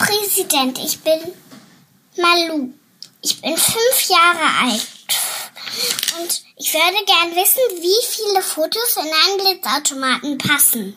Präsident, ich bin Malu. Ich bin fünf Jahre alt. Und ich würde gern wissen, wie viele Fotos in einen Blitzautomaten passen.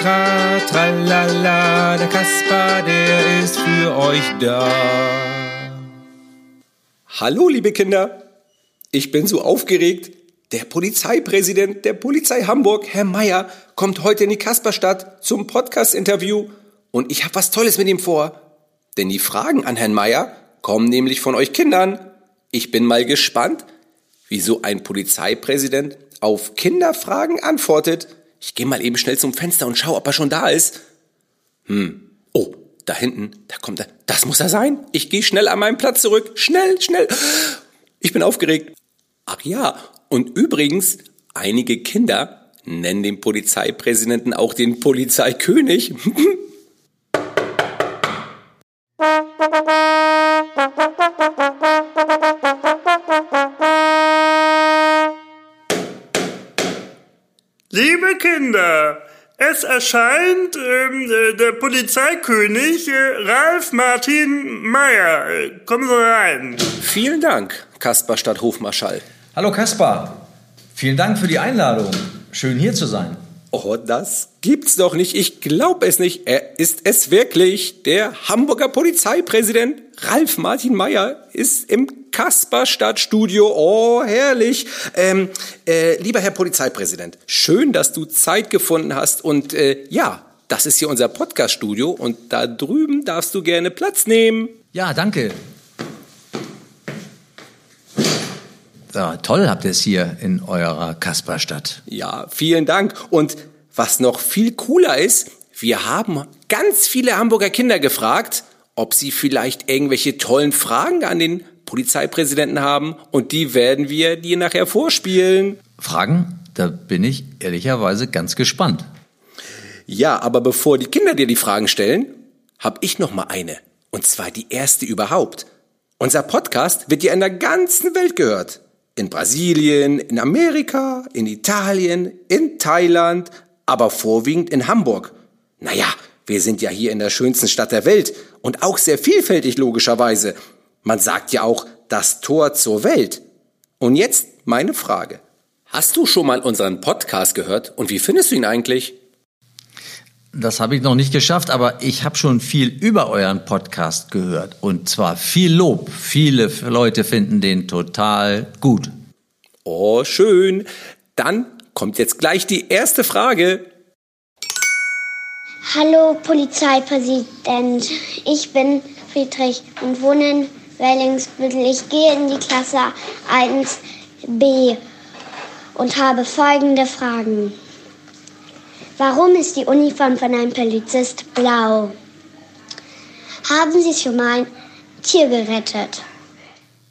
tra, tralala. Der Kasper, der ist für euch da. Hallo, liebe Kinder. Ich bin so aufgeregt. Der Polizeipräsident der Polizei Hamburg, Herr Meier, kommt heute in die Kasperstadt zum Podcast-Interview und ich habe was Tolles mit ihm vor. Denn die Fragen an Herrn Meier kommen nämlich von euch Kindern. Ich bin mal gespannt, wie so ein Polizeipräsident auf Kinderfragen antwortet. Ich gehe mal eben schnell zum Fenster und schau, ob er schon da ist. Hm. Oh, da hinten, da kommt er. Das muss er sein. Ich gehe schnell an meinen Platz zurück. Schnell, schnell. Ich bin aufgeregt. Ach ja, und übrigens, einige Kinder nennen den Polizeipräsidenten auch den Polizeikönig. Kinder, es erscheint ähm, äh, der Polizeikönig äh, Ralf Martin Meyer. Äh, Kommen Sie rein. Vielen Dank, Kaspar Stadthofmarschall. Hallo Kaspar, vielen Dank für die Einladung. Schön hier zu sein. Oh, das gibt's doch nicht. Ich glaub es nicht. Er ist es wirklich. Der Hamburger Polizeipräsident Ralf Martin Meyer ist im Kasperstadtstudio. Oh, herrlich. Ähm, äh, lieber Herr Polizeipräsident, schön, dass du Zeit gefunden hast. Und äh, ja, das ist hier unser Podcaststudio und da drüben darfst du gerne Platz nehmen. Ja, danke. Ja, toll habt ihr es hier in eurer Kasperstadt. Ja, vielen Dank. Und was noch viel cooler ist, wir haben ganz viele Hamburger Kinder gefragt, ob sie vielleicht irgendwelche tollen Fragen an den Polizeipräsidenten haben. Und die werden wir dir nachher vorspielen. Fragen? Da bin ich ehrlicherweise ganz gespannt. Ja, aber bevor die Kinder dir die Fragen stellen, habe ich noch mal eine. Und zwar die erste überhaupt. Unser Podcast wird ja in der ganzen Welt gehört. In Brasilien, in Amerika, in Italien, in Thailand, aber vorwiegend in Hamburg. Naja, wir sind ja hier in der schönsten Stadt der Welt und auch sehr vielfältig logischerweise. Man sagt ja auch das Tor zur Welt. Und jetzt meine Frage. Hast du schon mal unseren Podcast gehört und wie findest du ihn eigentlich? Das habe ich noch nicht geschafft, aber ich habe schon viel über euren Podcast gehört. Und zwar viel Lob. Viele Leute finden den total gut. Oh, schön. Dann kommt jetzt gleich die erste Frage. Hallo Polizeipräsident, ich bin Friedrich und wohne in Wellingsbüttel. Ich gehe in die Klasse 1b und habe folgende Fragen. Warum ist die Uniform von einem Polizist blau? Haben Sie schon mal ein Tier gerettet?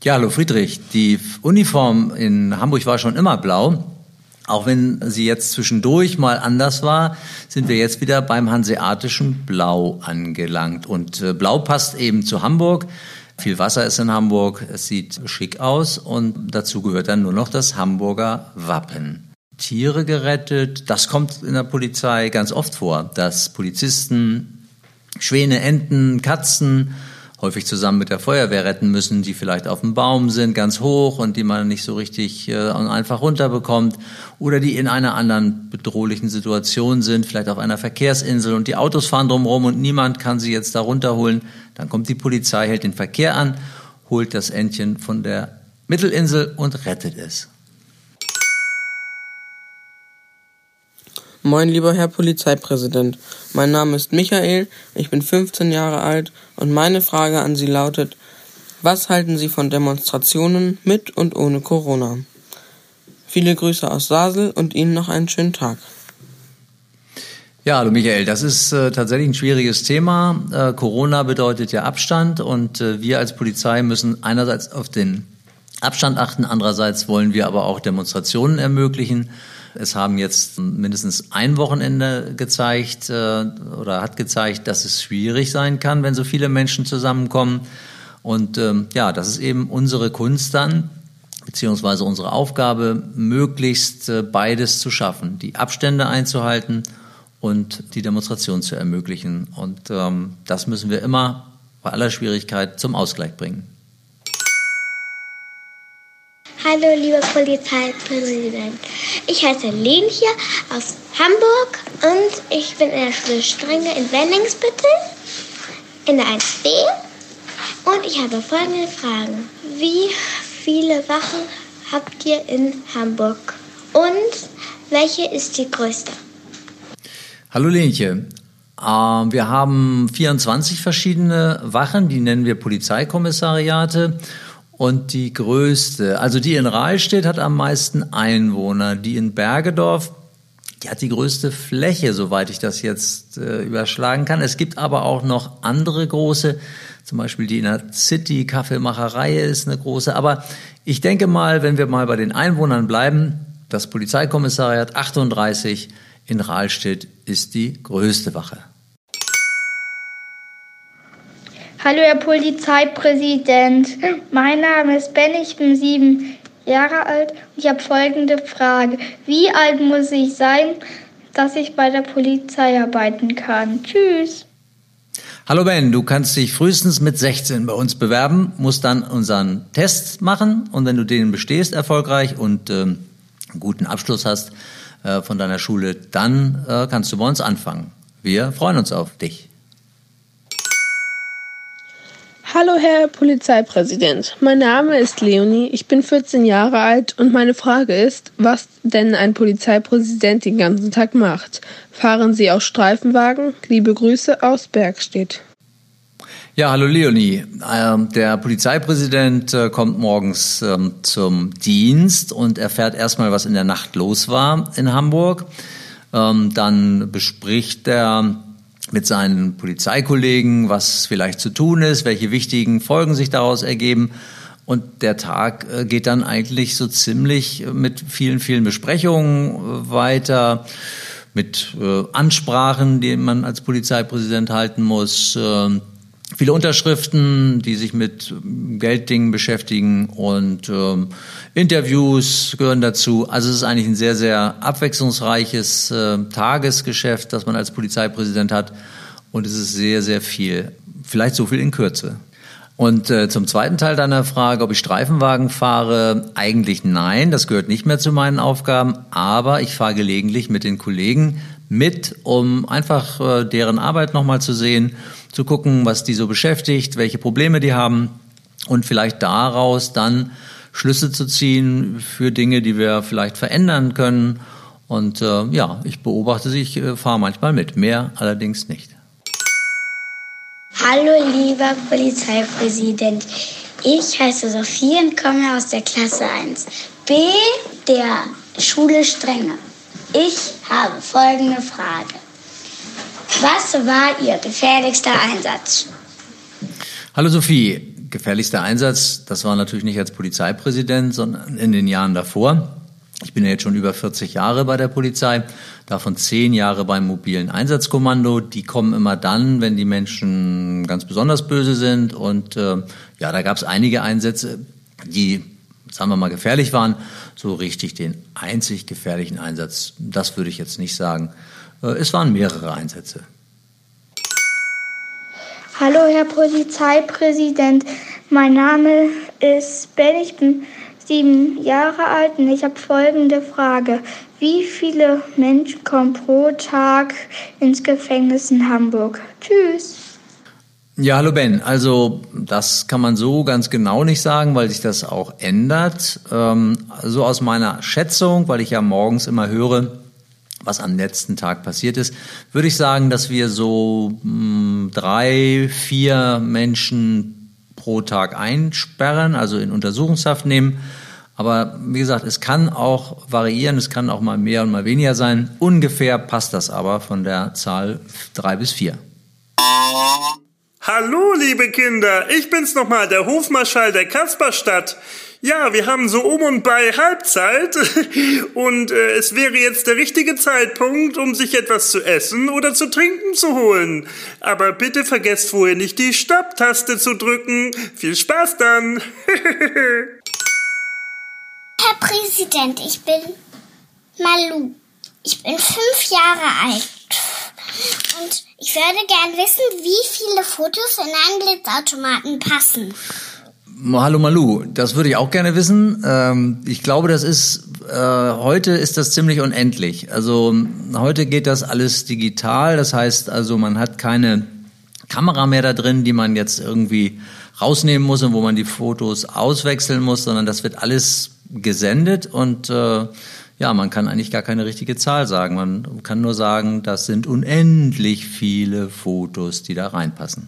Ja, hallo Friedrich. Die Uniform in Hamburg war schon immer blau. Auch wenn sie jetzt zwischendurch mal anders war, sind wir jetzt wieder beim hanseatischen Blau angelangt. Und äh, Blau passt eben zu Hamburg. Viel Wasser ist in Hamburg. Es sieht schick aus und dazu gehört dann nur noch das Hamburger Wappen. Tiere gerettet, das kommt in der Polizei ganz oft vor, dass Polizisten Schwäne, Enten, Katzen häufig zusammen mit der Feuerwehr retten müssen, die vielleicht auf dem Baum sind, ganz hoch und die man nicht so richtig äh, einfach runterbekommt oder die in einer anderen bedrohlichen Situation sind, vielleicht auf einer Verkehrsinsel und die Autos fahren drumherum und niemand kann sie jetzt da runterholen. Dann kommt die Polizei, hält den Verkehr an, holt das Entchen von der Mittelinsel und rettet es. Moin, lieber Herr Polizeipräsident. Mein Name ist Michael, ich bin 15 Jahre alt und meine Frage an Sie lautet, was halten Sie von Demonstrationen mit und ohne Corona? Viele Grüße aus Sasel und Ihnen noch einen schönen Tag. Ja, hallo Michael, das ist äh, tatsächlich ein schwieriges Thema. Äh, Corona bedeutet ja Abstand und äh, wir als Polizei müssen einerseits auf den Abstand achten, andererseits wollen wir aber auch Demonstrationen ermöglichen. Es haben jetzt mindestens ein Wochenende gezeigt äh, oder hat gezeigt, dass es schwierig sein kann, wenn so viele Menschen zusammenkommen. Und ähm, ja, das ist eben unsere Kunst dann, beziehungsweise unsere Aufgabe, möglichst äh, beides zu schaffen, die Abstände einzuhalten und die Demonstration zu ermöglichen. Und ähm, das müssen wir immer bei aller Schwierigkeit zum Ausgleich bringen. Hallo, lieber Polizeipräsident. Ich heiße Lenche aus Hamburg und ich bin in der Schule Strenge in Wenningsbüttel in der 1b. Und ich habe folgende Fragen. Wie viele Wachen habt ihr in Hamburg? Und welche ist die größte? Hallo Lenche. Ähm, wir haben 24 verschiedene Wachen, die nennen wir Polizeikommissariate. Und die größte, also die in Rahlstedt hat am meisten Einwohner. Die in Bergedorf, die hat die größte Fläche, soweit ich das jetzt äh, überschlagen kann. Es gibt aber auch noch andere große, zum Beispiel die in der City Kaffeemacherei ist eine große. Aber ich denke mal, wenn wir mal bei den Einwohnern bleiben, das Polizeikommissariat 38 in Rahlstedt ist die größte Wache. Hallo, Herr Polizeipräsident. Mein Name ist Ben, ich bin sieben Jahre alt und ich habe folgende Frage. Wie alt muss ich sein, dass ich bei der Polizei arbeiten kann? Tschüss. Hallo Ben, du kannst dich frühestens mit 16 bei uns bewerben, musst dann unseren Test machen und wenn du den bestehst erfolgreich und ähm, einen guten Abschluss hast äh, von deiner Schule, dann äh, kannst du bei uns anfangen. Wir freuen uns auf dich. Hallo Herr Polizeipräsident, mein Name ist Leonie, ich bin 14 Jahre alt und meine Frage ist, was denn ein Polizeipräsident den ganzen Tag macht. Fahren Sie auch Streifenwagen? Liebe Grüße aus Bergstedt. Ja, hallo Leonie. Ähm, der Polizeipräsident äh, kommt morgens ähm, zum Dienst und erfährt erstmal, was in der Nacht los war in Hamburg. Ähm, dann bespricht er mit seinen Polizeikollegen, was vielleicht zu tun ist, welche wichtigen Folgen sich daraus ergeben. Und der Tag äh, geht dann eigentlich so ziemlich mit vielen, vielen Besprechungen äh, weiter, mit äh, Ansprachen, die man als Polizeipräsident halten muss, äh, viele Unterschriften, die sich mit Gelddingen beschäftigen und ähm, Interviews gehören dazu. Also es ist eigentlich ein sehr, sehr abwechslungsreiches äh, Tagesgeschäft, das man als Polizeipräsident hat und es ist sehr, sehr viel. Vielleicht so viel in Kürze. Und äh, zum zweiten Teil deiner Frage, ob ich Streifenwagen fahre, eigentlich nein, das gehört nicht mehr zu meinen Aufgaben, aber ich fahre gelegentlich mit den Kollegen mit, um einfach äh, deren Arbeit nochmal zu sehen, zu gucken, was die so beschäftigt, welche Probleme die haben und vielleicht daraus dann Schlüsse zu ziehen für Dinge, die wir vielleicht verändern können. Und äh, ja, ich beobachte sie, ich äh, fahre manchmal mit, mehr allerdings nicht. Hallo, lieber Polizeipräsident. Ich heiße Sophie und komme aus der Klasse 1b der Schule Strenge. Ich habe folgende Frage. Was war Ihr gefährlichster Einsatz? Hallo Sophie, gefährlichster Einsatz, das war natürlich nicht als Polizeipräsident, sondern in den Jahren davor. Ich bin ja jetzt schon über 40 Jahre bei der Polizei, davon zehn Jahre beim mobilen Einsatzkommando. Die kommen immer dann, wenn die Menschen ganz besonders böse sind. Und äh, ja, da gab es einige Einsätze, die, sagen wir mal, gefährlich waren. So richtig den einzig gefährlichen Einsatz, das würde ich jetzt nicht sagen. Äh, es waren mehrere Einsätze. Hallo, Herr Polizeipräsident. Mein Name ist Ben, ich bin sieben Jahre alt und ich habe folgende Frage. Wie viele Menschen kommen pro Tag ins Gefängnis in Hamburg? Tschüss. Ja, hallo Ben. Also das kann man so ganz genau nicht sagen, weil sich das auch ändert. Ähm, so aus meiner Schätzung, weil ich ja morgens immer höre, was am letzten Tag passiert ist, würde ich sagen, dass wir so mh, drei, vier Menschen pro Tag einsperren, also in Untersuchungshaft nehmen. Aber wie gesagt, es kann auch variieren, es kann auch mal mehr und mal weniger sein. Ungefähr passt das aber von der Zahl drei bis vier. Hallo, liebe Kinder, ich bin's nochmal, der Hofmarschall der Kasperstadt. Ja, wir haben so um und bei Halbzeit und äh, es wäre jetzt der richtige Zeitpunkt, um sich etwas zu essen oder zu trinken zu holen. Aber bitte vergesst vorher nicht die Stopptaste zu drücken. Viel Spaß dann. Herr Präsident, ich bin Malu. Ich bin fünf Jahre alt. Und ich würde gern wissen, wie viele Fotos in einen Blitzautomaten passen. Hallo Malu, das würde ich auch gerne wissen. Ähm, ich glaube, das ist äh, heute ist das ziemlich unendlich. Also heute geht das alles digital. Das heißt, also man hat keine Kamera mehr da drin, die man jetzt irgendwie rausnehmen muss und wo man die Fotos auswechseln muss, sondern das wird alles gesendet und äh, ja, man kann eigentlich gar keine richtige Zahl sagen. Man kann nur sagen, das sind unendlich viele Fotos, die da reinpassen.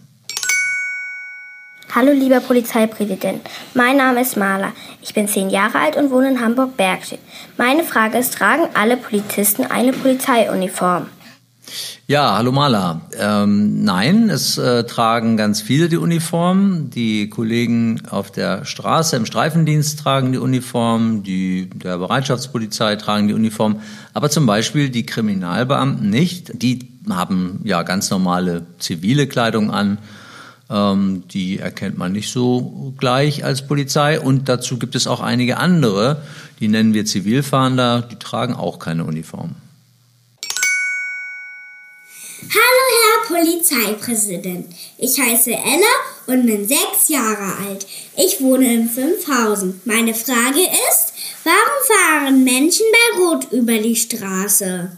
Hallo lieber Polizeipräsident, mein Name ist Maler. Ich bin zehn Jahre alt und wohne in Hamburg-Bergstedt. Meine Frage ist, tragen alle Polizisten eine Polizeiuniform? Ja, hallo Maler. Ähm, nein, es äh, tragen ganz viele die Uniform. Die Kollegen auf der Straße im Streifendienst tragen die Uniform, die der Bereitschaftspolizei tragen die Uniform, aber zum Beispiel die Kriminalbeamten nicht. Die haben ja ganz normale zivile Kleidung an. Ähm, die erkennt man nicht so gleich als Polizei. Und dazu gibt es auch einige andere, die nennen wir Zivilfahnder, die tragen auch keine Uniform. Hallo, Herr Polizeipräsident. Ich heiße Ella und bin sechs Jahre alt. Ich wohne in Fünfhausen. Meine Frage ist, warum fahren Menschen bei Rot über die Straße?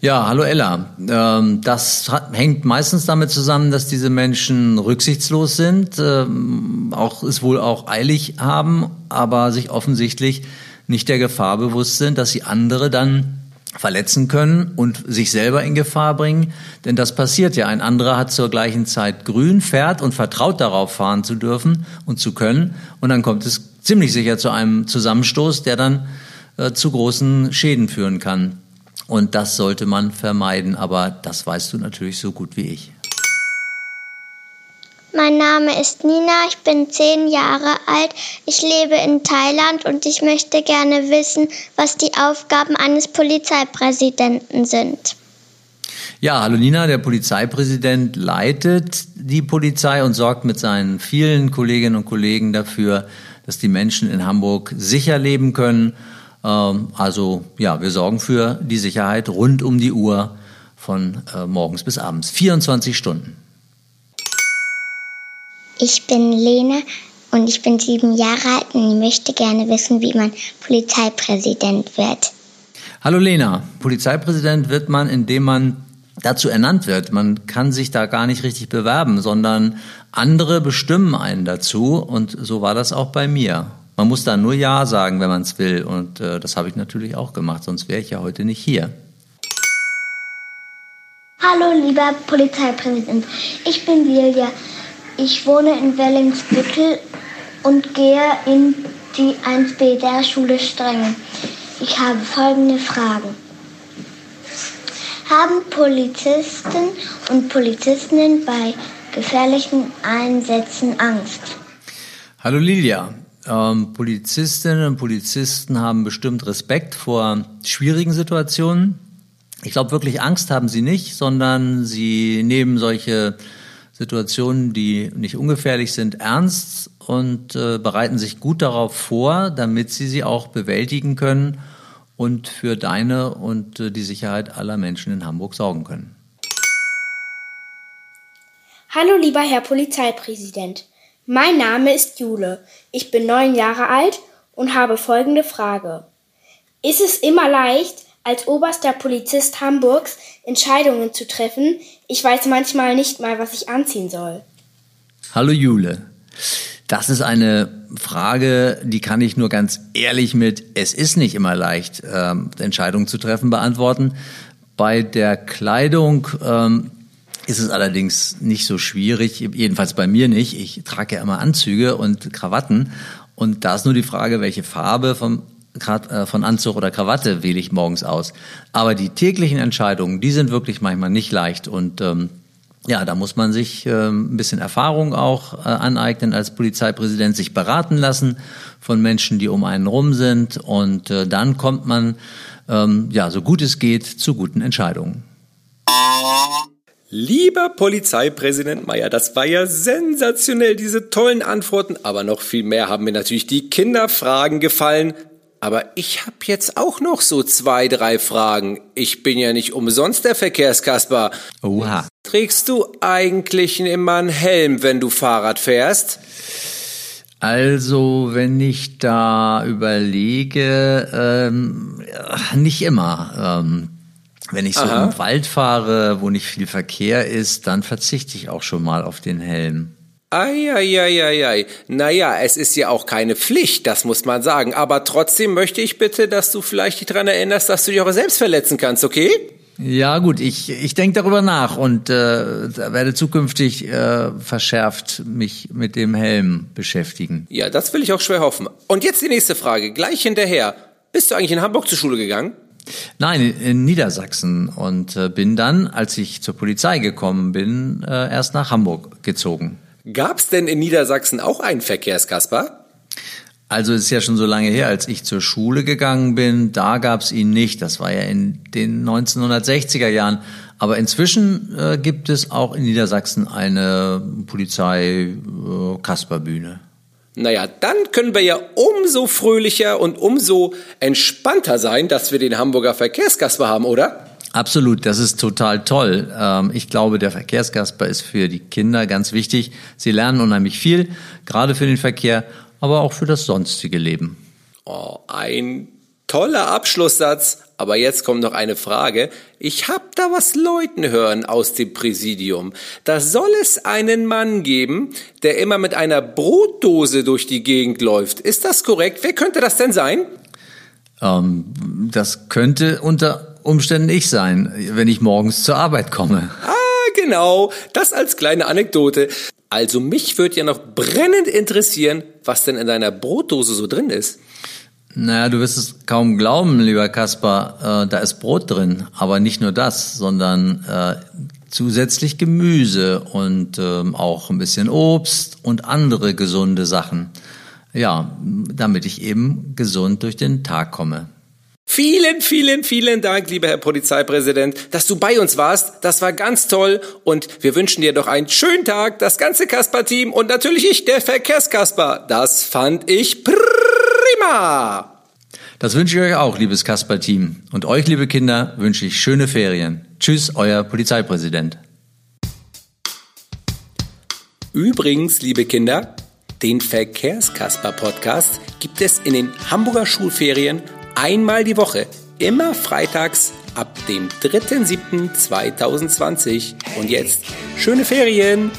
Ja, hallo Ella. Ähm, das hängt meistens damit zusammen, dass diese Menschen rücksichtslos sind, ähm, auch es wohl auch eilig haben, aber sich offensichtlich nicht der Gefahr bewusst sind, dass sie andere dann verletzen können und sich selber in Gefahr bringen. Denn das passiert ja. Ein anderer hat zur gleichen Zeit grün, fährt und vertraut darauf fahren zu dürfen und zu können. Und dann kommt es ziemlich sicher zu einem Zusammenstoß, der dann äh, zu großen Schäden führen kann. Und das sollte man vermeiden. Aber das weißt du natürlich so gut wie ich. Mein Name ist Nina, ich bin zehn Jahre alt, ich lebe in Thailand und ich möchte gerne wissen, was die Aufgaben eines Polizeipräsidenten sind. Ja, hallo Nina, der Polizeipräsident leitet die Polizei und sorgt mit seinen vielen Kolleginnen und Kollegen dafür, dass die Menschen in Hamburg sicher leben können. Ähm, Also ja, wir sorgen für die Sicherheit rund um die Uhr von äh, morgens bis abends. 24 Stunden. Ich bin Lena und ich bin sieben Jahre alt und ich möchte gerne wissen, wie man Polizeipräsident wird. Hallo Lena, Polizeipräsident wird man, indem man dazu ernannt wird. Man kann sich da gar nicht richtig bewerben, sondern andere bestimmen einen dazu und so war das auch bei mir. Man muss da nur Ja sagen, wenn man es will und äh, das habe ich natürlich auch gemacht, sonst wäre ich ja heute nicht hier. Hallo, lieber Polizeipräsident. Ich bin Lilia. Ich wohne in Wellingsbüttel und gehe in die 1B der Schule Strenge. Ich habe folgende Fragen. Haben Polizisten und Polizistinnen bei gefährlichen Einsätzen Angst? Hallo Lilia. Ähm, Polizistinnen und Polizisten haben bestimmt Respekt vor schwierigen Situationen. Ich glaube, wirklich Angst haben sie nicht, sondern sie nehmen solche Situationen, die nicht ungefährlich sind, ernst und äh, bereiten sich gut darauf vor, damit sie sie auch bewältigen können und für deine und äh, die Sicherheit aller Menschen in Hamburg sorgen können. Hallo lieber Herr Polizeipräsident. Mein Name ist Jule. Ich bin neun Jahre alt und habe folgende Frage. Ist es immer leicht, als oberster Polizist Hamburgs Entscheidungen zu treffen? Ich weiß manchmal nicht mal, was ich anziehen soll. Hallo Jule. Das ist eine Frage, die kann ich nur ganz ehrlich mit, es ist nicht immer leicht, ähm, Entscheidungen zu treffen, beantworten. Bei der Kleidung ähm, ist es allerdings nicht so schwierig, jedenfalls bei mir nicht. Ich trage ja immer Anzüge und Krawatten und da ist nur die Frage, welche Farbe vom von Anzug oder Krawatte wähle ich morgens aus. Aber die täglichen Entscheidungen, die sind wirklich manchmal nicht leicht und ähm, ja, da muss man sich ähm, ein bisschen Erfahrung auch äh, aneignen als Polizeipräsident, sich beraten lassen von Menschen, die um einen rum sind und äh, dann kommt man ähm, ja so gut es geht zu guten Entscheidungen. Lieber Polizeipräsident Meyer, das war ja sensationell, diese tollen Antworten, aber noch viel mehr haben mir natürlich die Kinderfragen gefallen. Aber ich habe jetzt auch noch so zwei, drei Fragen. Ich bin ja nicht umsonst der Verkehrskasper. Oha. Trägst du eigentlich immer einen Helm, wenn du Fahrrad fährst? Also, wenn ich da überlege, ähm, nicht immer. Ähm, wenn ich so Aha. im Wald fahre, wo nicht viel Verkehr ist, dann verzichte ich auch schon mal auf den Helm. Eieieiei. Naja, es ist ja auch keine Pflicht, das muss man sagen. Aber trotzdem möchte ich bitte, dass du vielleicht dich daran erinnerst, dass du dich auch selbst verletzen kannst, okay? Ja gut, ich, ich denke darüber nach und äh, werde zukünftig äh, verschärft mich mit dem Helm beschäftigen. Ja, das will ich auch schwer hoffen. Und jetzt die nächste Frage, gleich hinterher. Bist du eigentlich in Hamburg zur Schule gegangen? Nein, in Niedersachsen und äh, bin dann, als ich zur Polizei gekommen bin, äh, erst nach Hamburg gezogen. Gab's denn in Niedersachsen auch einen Verkehrskasper? Also es ist ja schon so lange her, als ich zur Schule gegangen bin, da gab's ihn nicht. Das war ja in den 1960er Jahren. Aber inzwischen äh, gibt es auch in Niedersachsen eine Polizei-Kasperbühne. Naja, dann können wir ja umso fröhlicher und umso entspannter sein, dass wir den Hamburger Verkehrskasper haben, oder? Absolut, das ist total toll. Ähm, Ich glaube, der Verkehrskasper ist für die Kinder ganz wichtig. Sie lernen unheimlich viel, gerade für den Verkehr, aber auch für das sonstige Leben. Oh, ein toller Abschlusssatz. Aber jetzt kommt noch eine Frage. Ich hab da was Leuten hören aus dem Präsidium. Da soll es einen Mann geben, der immer mit einer Brotdose durch die Gegend läuft. Ist das korrekt? Wer könnte das denn sein? Ähm, Das könnte unter Umständen ich sein, wenn ich morgens zur Arbeit komme. Ah, genau. Das als kleine Anekdote. Also mich würde ja noch brennend interessieren, was denn in deiner Brotdose so drin ist. Naja, du wirst es kaum glauben, lieber Kaspar, äh, da ist Brot drin, aber nicht nur das, sondern äh, zusätzlich Gemüse und ähm, auch ein bisschen Obst und andere gesunde Sachen. Ja, damit ich eben gesund durch den Tag komme. Vielen, vielen, vielen Dank, lieber Herr Polizeipräsident, dass du bei uns warst. Das war ganz toll und wir wünschen dir doch einen schönen Tag, das ganze Kasper-Team und natürlich ich, der Verkehrskasper. Das fand ich prima. Das wünsche ich euch auch, liebes Kasper-Team. Und euch, liebe Kinder, wünsche ich schöne Ferien. Tschüss, euer Polizeipräsident. Übrigens, liebe Kinder, den Verkehrskasper-Podcast gibt es in den Hamburger Schulferien einmal die Woche, immer freitags ab dem 3.7.2020. Und jetzt schöne Ferien!